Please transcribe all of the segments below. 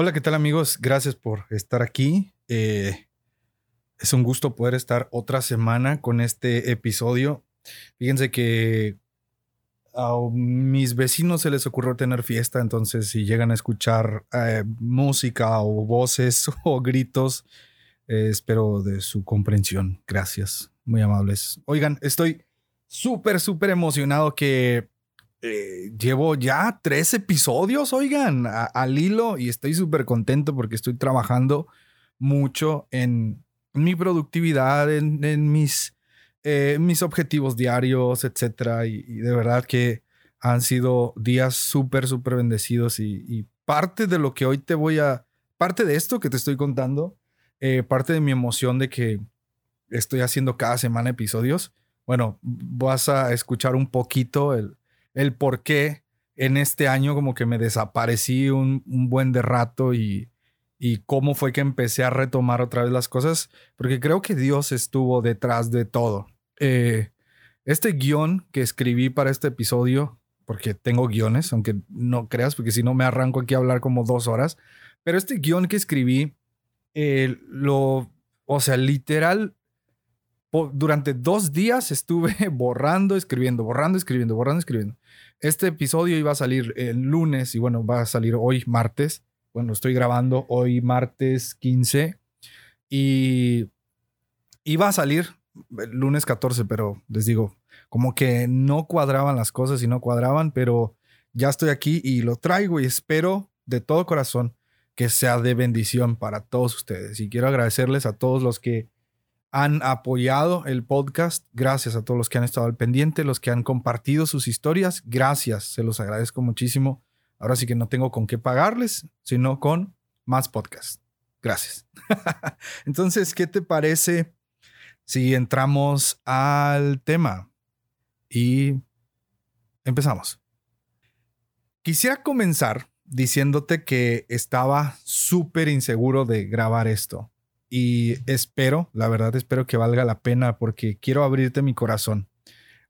Hola, ¿qué tal amigos? Gracias por estar aquí. Eh, es un gusto poder estar otra semana con este episodio. Fíjense que a mis vecinos se les ocurrió tener fiesta, entonces si llegan a escuchar eh, música o voces o gritos, eh, espero de su comprensión. Gracias, muy amables. Oigan, estoy súper, súper emocionado que eh, llevo ya tres episodios, oigan, al hilo y estoy súper contento porque estoy trabajando mucho en mi productividad, en, mis, eh, mis objetivos diarios, etcétera. Y, de verdad que han sido días súper, súper bendecidos y, parte de lo que hoy te voy a, parte de esto que te estoy contando, eh, parte de mi emoción de que estoy haciendo cada semana episodios. Bueno, vas a escuchar un poquito el, el por qué en este año como que me desaparecí un, buen de rato y, y cómo fue que empecé a retomar otra vez las cosas, porque creo que Dios estuvo detrás de todo. Eh, este guion que escribí para este episodio, porque tengo guiones, aunque no creas, porque si no me arranco aquí a hablar como dos horas, pero este guion que escribí, eh, lo, o sea, literal, durante dos días estuve borrando, escribiendo, borrando, escribiendo, borrando, escribiendo. Este episodio iba a salir el lunes y bueno, va a salir hoy martes. Bueno, estoy grabando hoy martes 15 y iba a salir el lunes 14, pero les digo, como que no cuadraban las cosas y no cuadraban, pero ya estoy aquí y lo traigo y espero de todo corazón que sea de bendición para todos ustedes. Y quiero agradecerles a todos los que han apoyado el podcast. Gracias a todos los que han estado al pendiente, los que han compartido sus historias. Gracias, se los agradezco muchísimo. Ahora sí que no tengo con qué pagarles, sino con más podcast. Gracias. Entonces, ¿qué te parece si entramos al tema? Y empezamos. Quisiera comenzar diciéndote que estaba súper inseguro de grabar esto y espero, la verdad espero que valga la pena porque quiero abrirte mi corazón.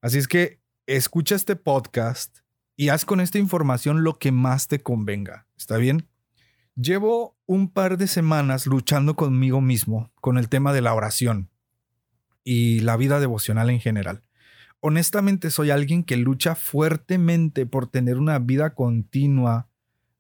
Así es que escucha este podcast y haz con esta información lo que más te convenga. ¿Está bien? Llevo un par de semanas luchando conmigo mismo con el tema de la oración y la vida devocional en general. Honestamente soy alguien que lucha fuertemente por tener una vida continua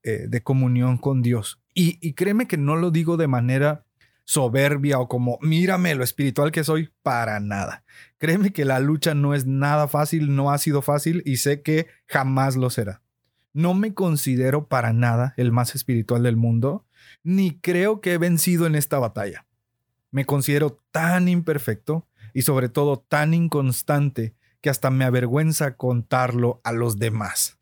eh, de comunión con Dios. Y, y créeme que no lo digo de manera soberbia o como mírame lo espiritual que soy, para nada. Créeme que la lucha no es nada fácil, no ha sido fácil y sé que jamás lo será. No me considero para nada el más espiritual del mundo, ni creo que he vencido en esta batalla. Me considero tan imperfecto y sobre todo tan inconstante que hasta me avergüenza contarlo a los demás.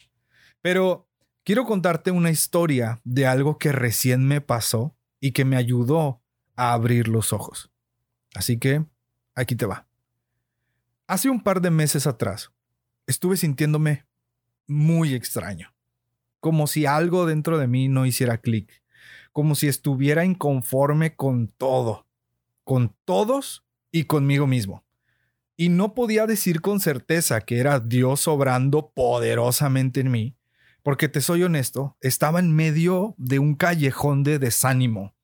Pero quiero contarte una historia de algo que recién me pasó y que me ayudó a abrir los ojos. Así que aquí te va. Hace un par de meses atrás estuve sintiéndome muy extraño, como si algo dentro de mí no hiciera clic, como si estuviera inconforme con todo, con todos y conmigo mismo. Y no podía decir con certeza que era Dios obrando poderosamente en mí, porque te soy honesto, estaba en medio de un callejón de desánimo,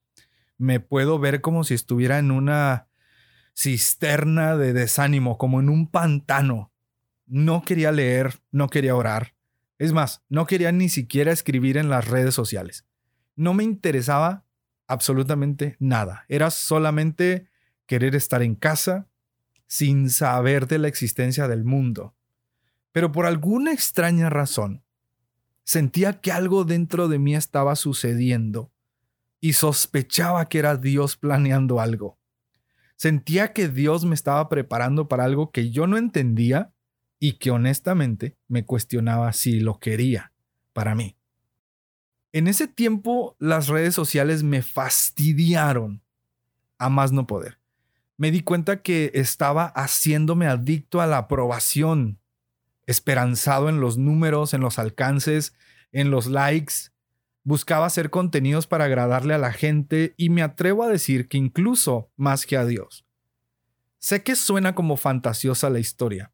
me puedo ver como si estuviera en una cisterna de desánimo, como en un pantano. No quería leer, no quería orar. Es más, no quería ni siquiera escribir en las redes sociales. No me interesaba absolutamente nada. Era solamente querer estar en casa sin saber de la existencia del mundo. Pero por alguna extraña razón, sentía que algo dentro de mí estaba sucediendo y sospechaba que era Dios planeando algo. Sentía que Dios me estaba preparando para algo que yo no entendía y que honestamente me cuestionaba si lo quería para mí. En ese tiempo las redes sociales me fastidiaron a más no poder. Me di cuenta que estaba haciéndome adicto a la aprobación, esperanzado en los números, en los alcances, en los likes. Buscaba hacer contenidos para agradarle a la gente y me atrevo a decir que incluso más que a Dios. Sé que suena como fantasiosa la historia.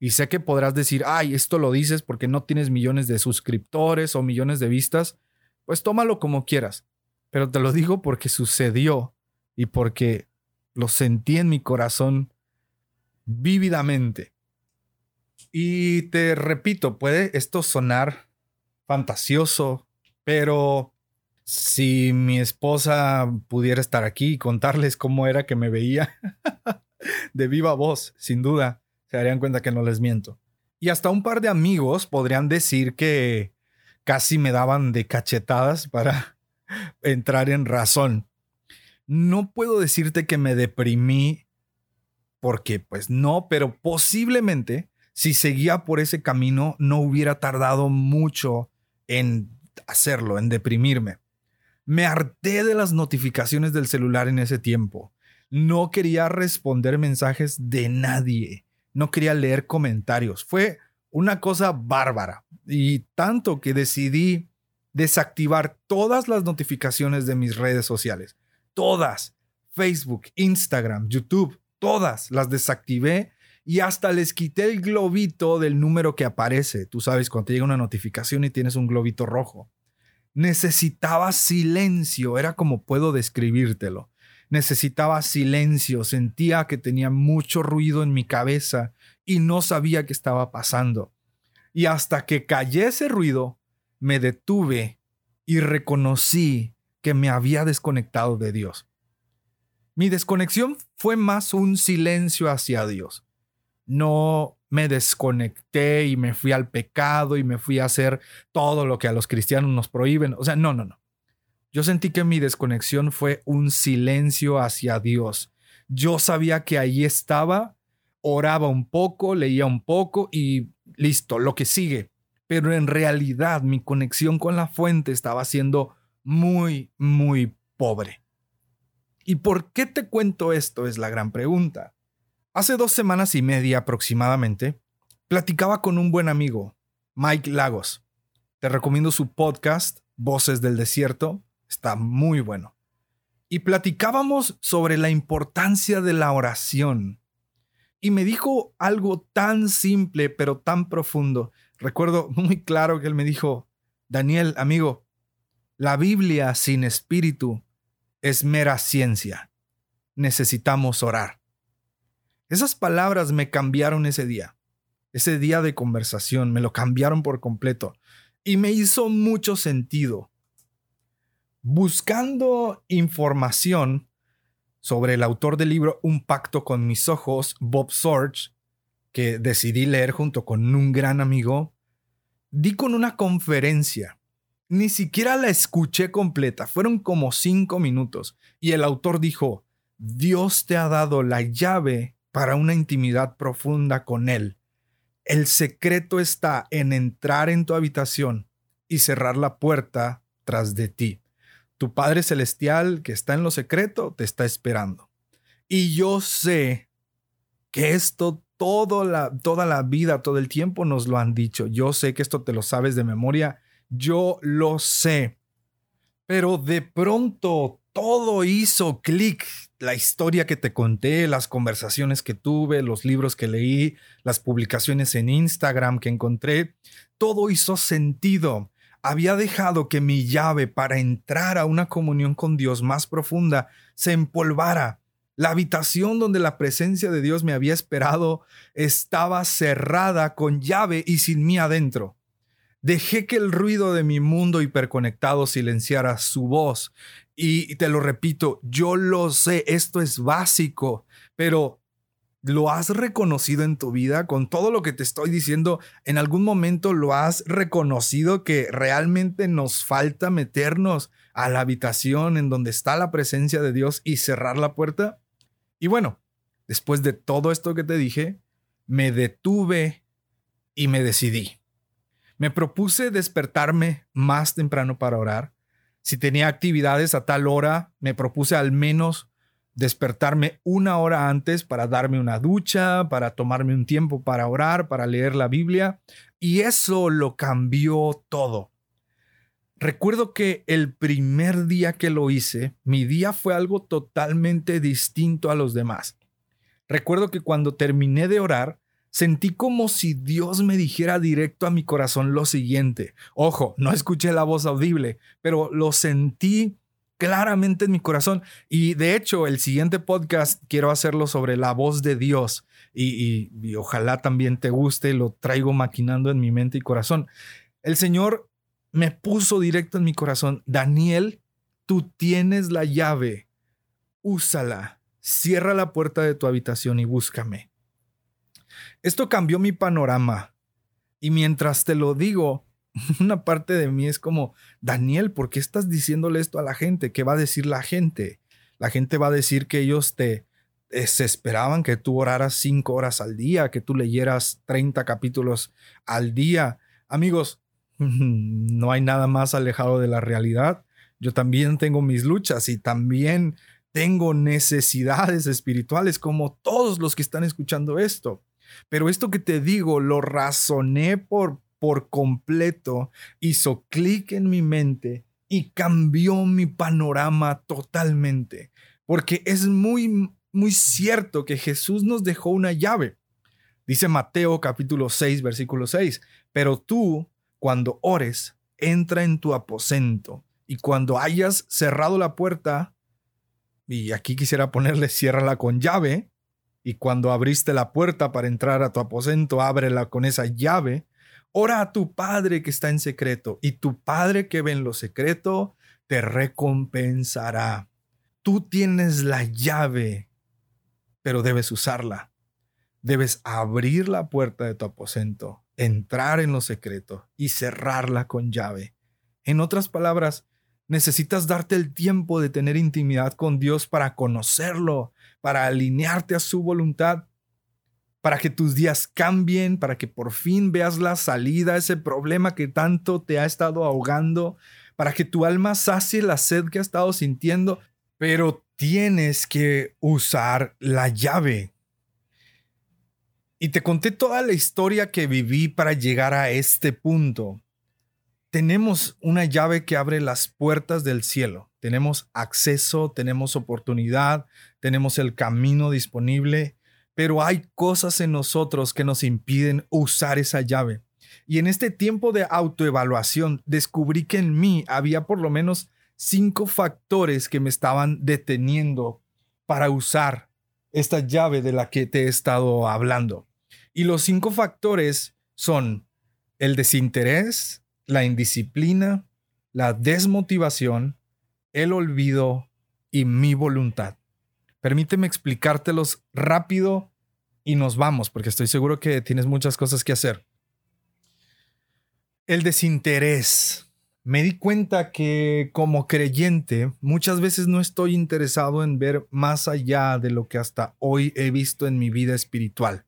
Y sé que podrás decir, ay, esto lo dices porque no tienes millones de suscriptores o millones de vistas. Pues tómalo como quieras. Pero te lo digo porque sucedió y porque lo sentí en mi corazón vívidamente. Y te repito, puede esto sonar fantasioso, pero si mi esposa pudiera estar aquí y contarles cómo era que me veía de viva voz, sin duda, se darían cuenta que no les miento. Y hasta un par de amigos podrían decir que casi me daban de cachetadas para entrar en razón. No puedo decirte que me deprimí porque pues no, pero posiblemente si seguía por ese camino no hubiera tardado mucho en hacerlo, en deprimirme. Me harté de las notificaciones del celular en ese tiempo. No quería responder mensajes de nadie. No quería leer comentarios. Fue una cosa bárbara. Y tanto que decidí desactivar todas las notificaciones de mis redes sociales. Todas. Facebook, Instagram, YouTube, todas las desactivé y hasta les quité el globito del número que aparece. Tú sabes, cuando llega una notificación y tienes un globito rojo. Necesitaba silencio, era como puedo describírtelo. Necesitaba silencio, sentía que tenía mucho ruido en mi cabeza y no sabía qué estaba pasando. Y hasta que callé ese ruido, me detuve y reconocí que me había desconectado de Dios. Mi desconexión fue más un silencio hacia Dios no me desconecté y me fui al pecado y me fui a hacer todo lo que a los cristianos nos prohíben. O sea, no, no, no. Yo sentí que mi desconexión fue un silencio hacia Dios. Yo sabía que ahí estaba, oraba un poco, leía un poco y listo, lo que sigue. Pero en realidad mi conexión con la fuente estaba siendo muy, muy pobre. ¿Y por qué te cuento esto? Es la gran pregunta. Hace dos semanas y media aproximadamente, platicaba con un buen amigo, Mike Lagos. Te recomiendo su podcast, Voces del Desierto, está muy bueno. Y platicábamos sobre la importancia de la oración. Y me dijo algo tan simple pero tan profundo. Recuerdo muy claro que él me dijo, Daniel, amigo, la Biblia sin espíritu es mera ciencia. Necesitamos orar. Esas palabras me cambiaron ese día. Ese día de conversación me lo cambiaron por completo y me hizo mucho sentido. Buscando información sobre el autor del libro Un pacto con mis ojos, Bob Sorge, que decidí leer junto con un gran amigo, di con una conferencia. Ni siquiera la escuché completa, fueron como cinco minutos, y el autor dijo, Dios te ha dado la llave para una intimidad profunda con Él. El secreto está en entrar en tu habitación y cerrar la puerta tras de ti. Tu Padre Celestial que está en lo secreto te está esperando. Y yo sé que esto la, toda la vida, todo el tiempo nos lo han dicho. Yo sé que esto te lo sabes de memoria. Yo lo sé. Pero de pronto todo hizo clic. La historia que te conté, las conversaciones que tuve, los libros que leí, las publicaciones en Instagram que encontré, todo hizo sentido. Había dejado que mi llave para entrar a una comunión con Dios más profunda se empolvara. La habitación donde la presencia de Dios me había esperado estaba cerrada con llave y sin mí adentro. Dejé que el ruido de mi mundo hiperconectado silenciara su voz y te lo repito, yo lo sé, esto es básico, pero ¿lo has reconocido en tu vida con todo lo que te estoy diciendo? ¿En algún momento lo has reconocido que realmente nos falta meternos a la habitación en donde está la presencia de Dios y cerrar la puerta? Y bueno, después de todo esto que te dije, me detuve y me decidí. Me propuse despertarme más temprano para orar. Si tenía actividades a tal hora, me propuse al menos despertarme una hora antes para darme una ducha, para tomarme un tiempo para orar, para leer la Biblia. Y eso lo cambió todo. Recuerdo que el primer día que lo hice, mi día fue algo totalmente distinto a los demás. Recuerdo que cuando terminé de orar, sentí como si Dios me dijera directo a mi corazón lo siguiente. Ojo, no escuché la voz audible, pero lo sentí claramente en mi corazón. Y de hecho, el siguiente podcast quiero hacerlo sobre la voz de Dios. Y, y, ojalá también te guste, lo traigo maquinando en mi mente y corazón. El Señor me puso directo en mi corazón, Daniel, tú tienes la llave, úsala, cierra la puerta de tu habitación y búscame. Esto cambió mi panorama y mientras te lo digo, una parte de mí es como, Daniel, ¿por qué estás diciéndole esto a la gente? ¿Qué va a decir la gente? La gente va a decir que ellos te, se esperaban que tú oraras cinco horas al día, que tú leyeras 30 capítulos al día. Amigos, no hay nada más alejado de la realidad. Yo también tengo mis luchas y también tengo necesidades espirituales como todos los que están escuchando esto. Pero esto que te digo lo razoné por, por completo, hizo clic en mi mente y cambió mi panorama totalmente. Porque es muy, muy cierto que Jesús nos dejó una llave. Dice Mateo capítulo 6, versículo 6, pero tú cuando ores, entra en tu aposento y cuando hayas cerrado la puerta, y aquí quisiera ponerle ciérrala con llave, y cuando abriste la puerta para entrar a tu aposento, ábrela con esa llave, ora a tu Padre que está en secreto, y tu Padre que ve en lo secreto te recompensará. Tú tienes la llave, pero debes usarla. Debes abrir la puerta de tu aposento entrar en lo secreto y cerrarla con llave. En otras palabras, necesitas darte el tiempo de tener intimidad con Dios para conocerlo, para alinearte a su voluntad, para que tus días cambien, para que por fin veas la salida a ese problema que tanto te ha estado ahogando, para que tu alma sacie la sed que ha estado sintiendo, pero tienes que usar la llave y te conté toda la historia que viví para llegar a este punto. Tenemos una llave que abre las puertas del cielo. Tenemos acceso, tenemos oportunidad, tenemos el camino disponible, pero hay cosas en nosotros que nos impiden usar esa llave. Y en este tiempo de autoevaluación descubrí que en mí había por lo menos cinco factores que me estaban deteniendo para usar esta llave de la que te he estado hablando. Y los cinco factores son el desinterés, la indisciplina, la desmotivación, el olvido y mi voluntad. Permíteme explicártelos rápido y nos vamos, porque estoy seguro que tienes muchas cosas que hacer. El desinterés. Me di cuenta que como creyente muchas veces no estoy interesado en ver más allá de lo que hasta hoy he visto en mi vida espiritual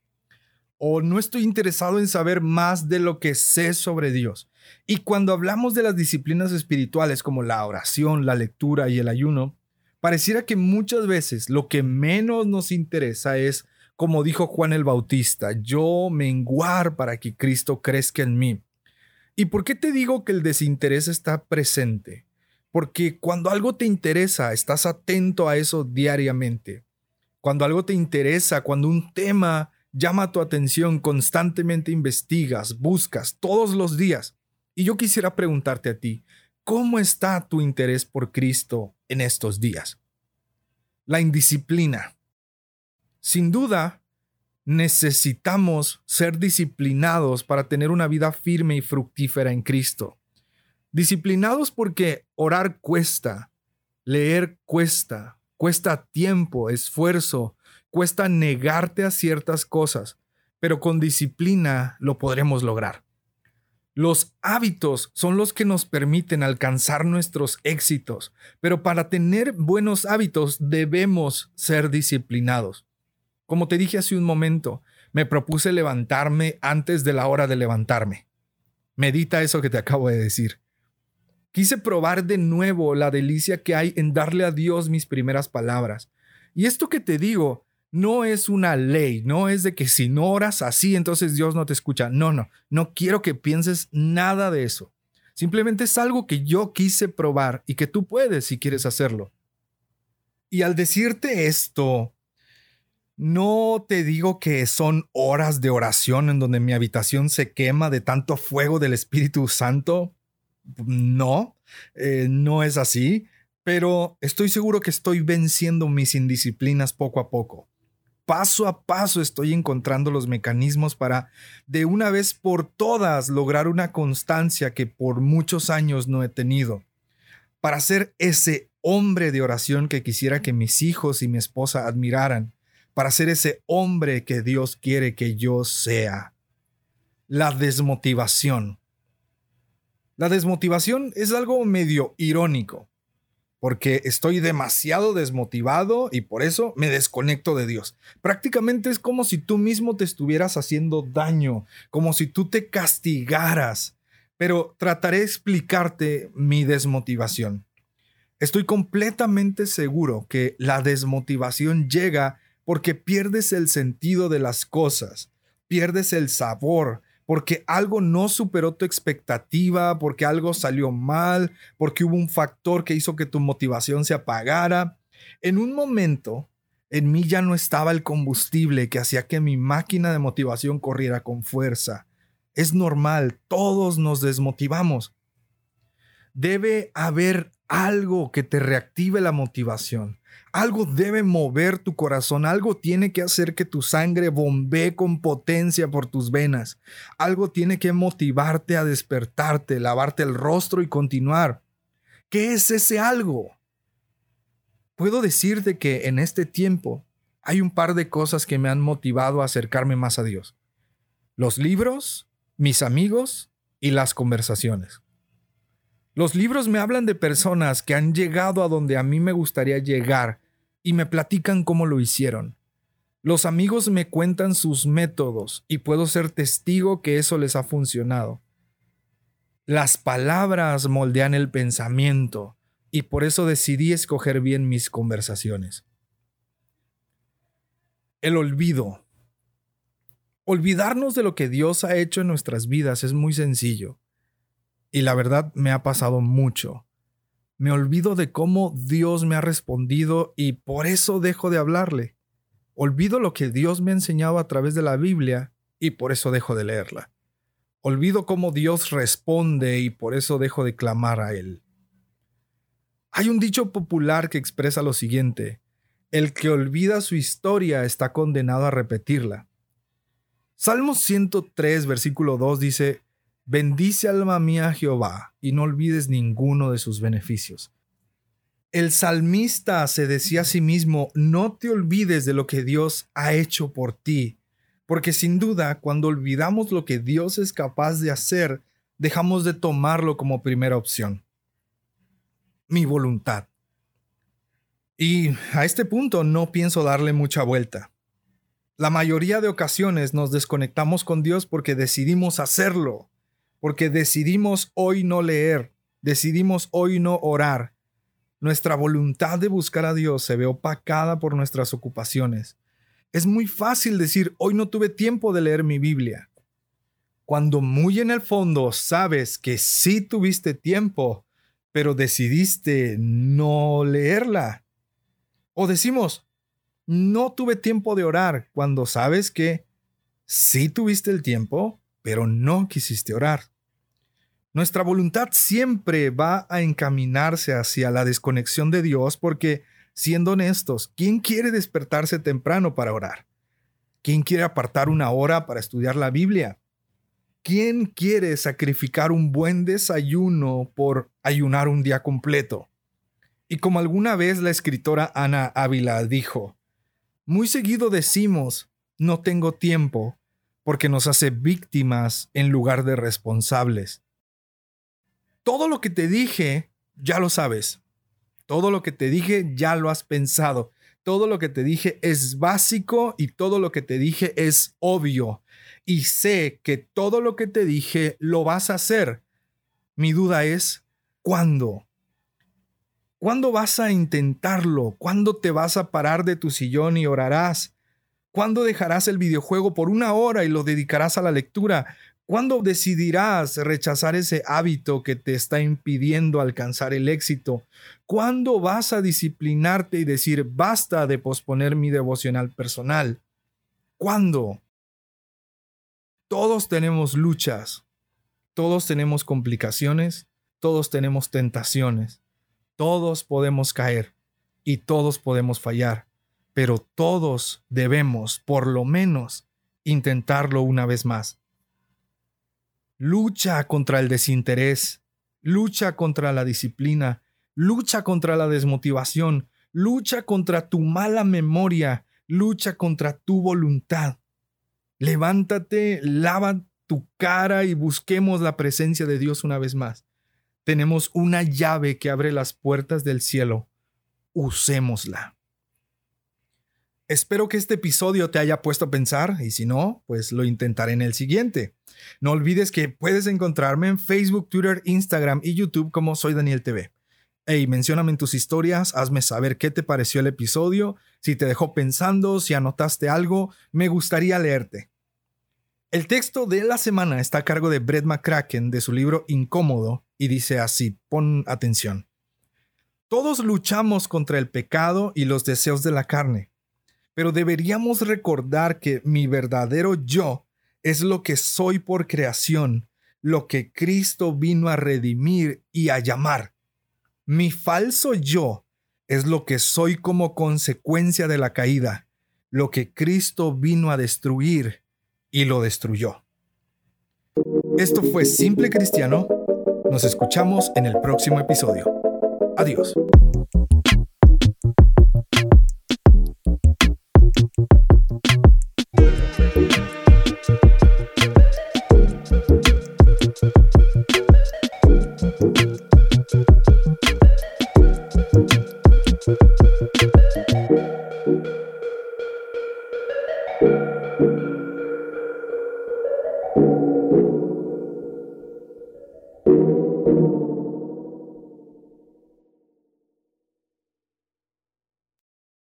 o no estoy interesado en saber más de lo que sé sobre Dios. Y cuando hablamos de las disciplinas espirituales como la oración, la lectura y el ayuno, pareciera que muchas veces lo que menos nos interesa es, como dijo Juan el Bautista, yo menguar para que Cristo crezca en mí. ¿Y por qué te digo que el desinterés está presente? Porque cuando algo te interesa, estás atento a eso diariamente. Cuando algo te interesa, cuando un tema llama tu atención, constantemente investigas, buscas todos los días. Y yo quisiera preguntarte a ti, ¿cómo está tu interés por Cristo en estos días? La indisciplina. Sin duda, necesitamos ser disciplinados para tener una vida firme y fructífera en Cristo. Disciplinados porque orar cuesta, leer cuesta, cuesta tiempo, esfuerzo, Cuesta negarte a ciertas cosas, pero con disciplina lo podremos lograr. Los hábitos son los que nos permiten alcanzar nuestros éxitos, pero para tener buenos hábitos debemos ser disciplinados. Como te dije hace un momento, me propuse levantarme antes de la hora de levantarme. Medita eso que te acabo de decir. Quise probar de nuevo la delicia que hay en darle a Dios mis primeras palabras. Y esto que te digo no es una ley, no es de que si no oras así, entonces Dios no te escucha. No, no, no quiero que pienses nada de eso. Simplemente es algo que yo quise probar y que tú puedes si quieres hacerlo. Y al decirte esto, no te digo que son horas de oración en donde mi habitación se quema de tanto fuego del Espíritu Santo. No, eh, no es así, pero estoy seguro que estoy venciendo mis indisciplinas poco a poco. Paso a paso estoy encontrando los mecanismos para de una vez por todas lograr una constancia que por muchos años no he tenido. Para ser ese hombre de oración que quisiera que mis hijos y mi esposa admiraran. Para ser ese hombre que Dios quiere que yo sea. La desmotivación. La desmotivación es algo medio irónico, porque estoy demasiado desmotivado y por eso me desconecto de Dios. Prácticamente es como si tú mismo te estuvieras haciendo daño, como si tú te castigaras. Pero trataré de explicarte mi desmotivación. Estoy completamente seguro que la desmotivación llega porque pierdes el sentido de las cosas, pierdes el sabor, porque algo no superó tu expectativa, porque algo salió mal, porque hubo un factor que hizo que tu motivación se apagara. En un momento, en mí ya no estaba el combustible que hacía que mi máquina de motivación corriera con fuerza. Es normal, todos nos desmotivamos. Debe haber algo que te reactive la motivación. Algo debe mover tu corazón, algo tiene que hacer que tu sangre bombee con potencia por tus venas. Algo tiene que motivarte a despertarte, lavarte el rostro y continuar. ¿Qué es ese algo? Puedo decirte que en este tiempo hay un par de cosas que me han motivado a acercarme más a Dios. Los libros, mis amigos y las conversaciones. Los libros me hablan de personas que han llegado a donde a mí me gustaría llegar y me platican cómo lo hicieron. Los amigos me cuentan sus métodos y puedo ser testigo que eso les ha funcionado. Las palabras moldean el pensamiento y por eso decidí escoger bien mis conversaciones. El olvido. Olvidarnos de lo que Dios ha hecho en nuestras vidas es muy sencillo. Y la verdad me ha pasado mucho. Me olvido de cómo Dios me ha respondido y por eso dejo de hablarle. Olvido lo que Dios me ha enseñado a través de la Biblia y por eso dejo de leerla. Olvido cómo Dios responde y por eso dejo de clamar a Él. Hay un dicho popular que expresa lo siguiente, el que olvida su historia está condenado a repetirla. Salmo 103, versículo 2 dice, Bendice alma mía Jehová y no olvides ninguno de sus beneficios. El salmista se decía a sí mismo, no te olvides de lo que Dios ha hecho por ti, porque sin duda cuando olvidamos lo que Dios es capaz de hacer, dejamos de tomarlo como primera opción. Mi voluntad. Y a este punto no pienso darle mucha vuelta. La mayoría de ocasiones nos desconectamos con Dios porque decidimos hacerlo porque decidimos hoy no leer, decidimos hoy no orar. Nuestra voluntad de buscar a Dios se ve opacada por nuestras ocupaciones. Es muy fácil decir, hoy no tuve tiempo de leer mi Biblia. Cuando muy en el fondo sabes que sí tuviste tiempo, pero decidiste no leerla. O decimos, no tuve tiempo de orar cuando sabes que sí tuviste el tiempo, pero no quisiste orar. Nuestra voluntad siempre va a encaminarse hacia la desconexión de Dios porque, siendo honestos, ¿quién quiere despertarse temprano para orar? ¿Quién quiere apartar una hora para estudiar la Biblia? ¿Quién quiere sacrificar un buen desayuno por ayunar un día completo? Y como alguna vez la escritora Ana Ávila dijo, muy seguido decimos, no tengo tiempo, porque nos hace víctimas en lugar de responsables. Todo lo que te dije, ya lo sabes. Todo lo que te dije, ya lo has pensado. Todo lo que te dije es básico y todo lo que te dije es obvio. y sé que todo lo que te dije lo vas a hacer. Mi duda es, ¿cuándo? ¿Cuándo vas a intentarlo? ¿Cuándo te vas a parar de tu sillón y orarás? ¿Cuándo dejarás el videojuego por una hora y lo dedicarás a la lectura? ¿Cuándo decidirás rechazar ese hábito que te está impidiendo alcanzar el éxito? ¿Cuándo vas a disciplinarte y decir basta de posponer mi devocional personal? ¿Cuándo? Todos tenemos luchas, todos tenemos complicaciones, todos tenemos tentaciones. Todos podemos caer y todos podemos fallar, pero todos debemos, por lo menos, intentarlo una vez más. Lucha contra el desinterés, lucha contra la disciplina, lucha contra la desmotivación, lucha contra tu mala memoria, lucha contra tu voluntad. Levántate, lava tu cara y busquemos la presencia de Dios una vez más. Tenemos una llave que abre las puertas del cielo. Usémosla. Espero que este episodio te haya puesto a pensar y si no, pues lo intentaré en el siguiente. No olvides que puedes encontrarme en Facebook, Twitter, Instagram y YouTube como Soy Daniel TV. Hey, mencióname en tus historias, hazme saber qué te pareció el episodio, si te dejó pensando, si anotaste algo, me gustaría leerte. El texto de la semana está a cargo de Brett McCracken de su libro Incómodo y dice así, pon atención. Todos luchamos contra el pecado y los deseos de la carne, pero deberíamos recordar que mi verdadero yo es lo que soy por creación, lo que Cristo vino a redimir y a llamar. Mi falso yo es lo que soy como consecuencia de la caída, lo que Cristo vino a destruir y lo destruyó. Esto fue Simple Cristiano. Nos escuchamos en el próximo episodio. Adiós.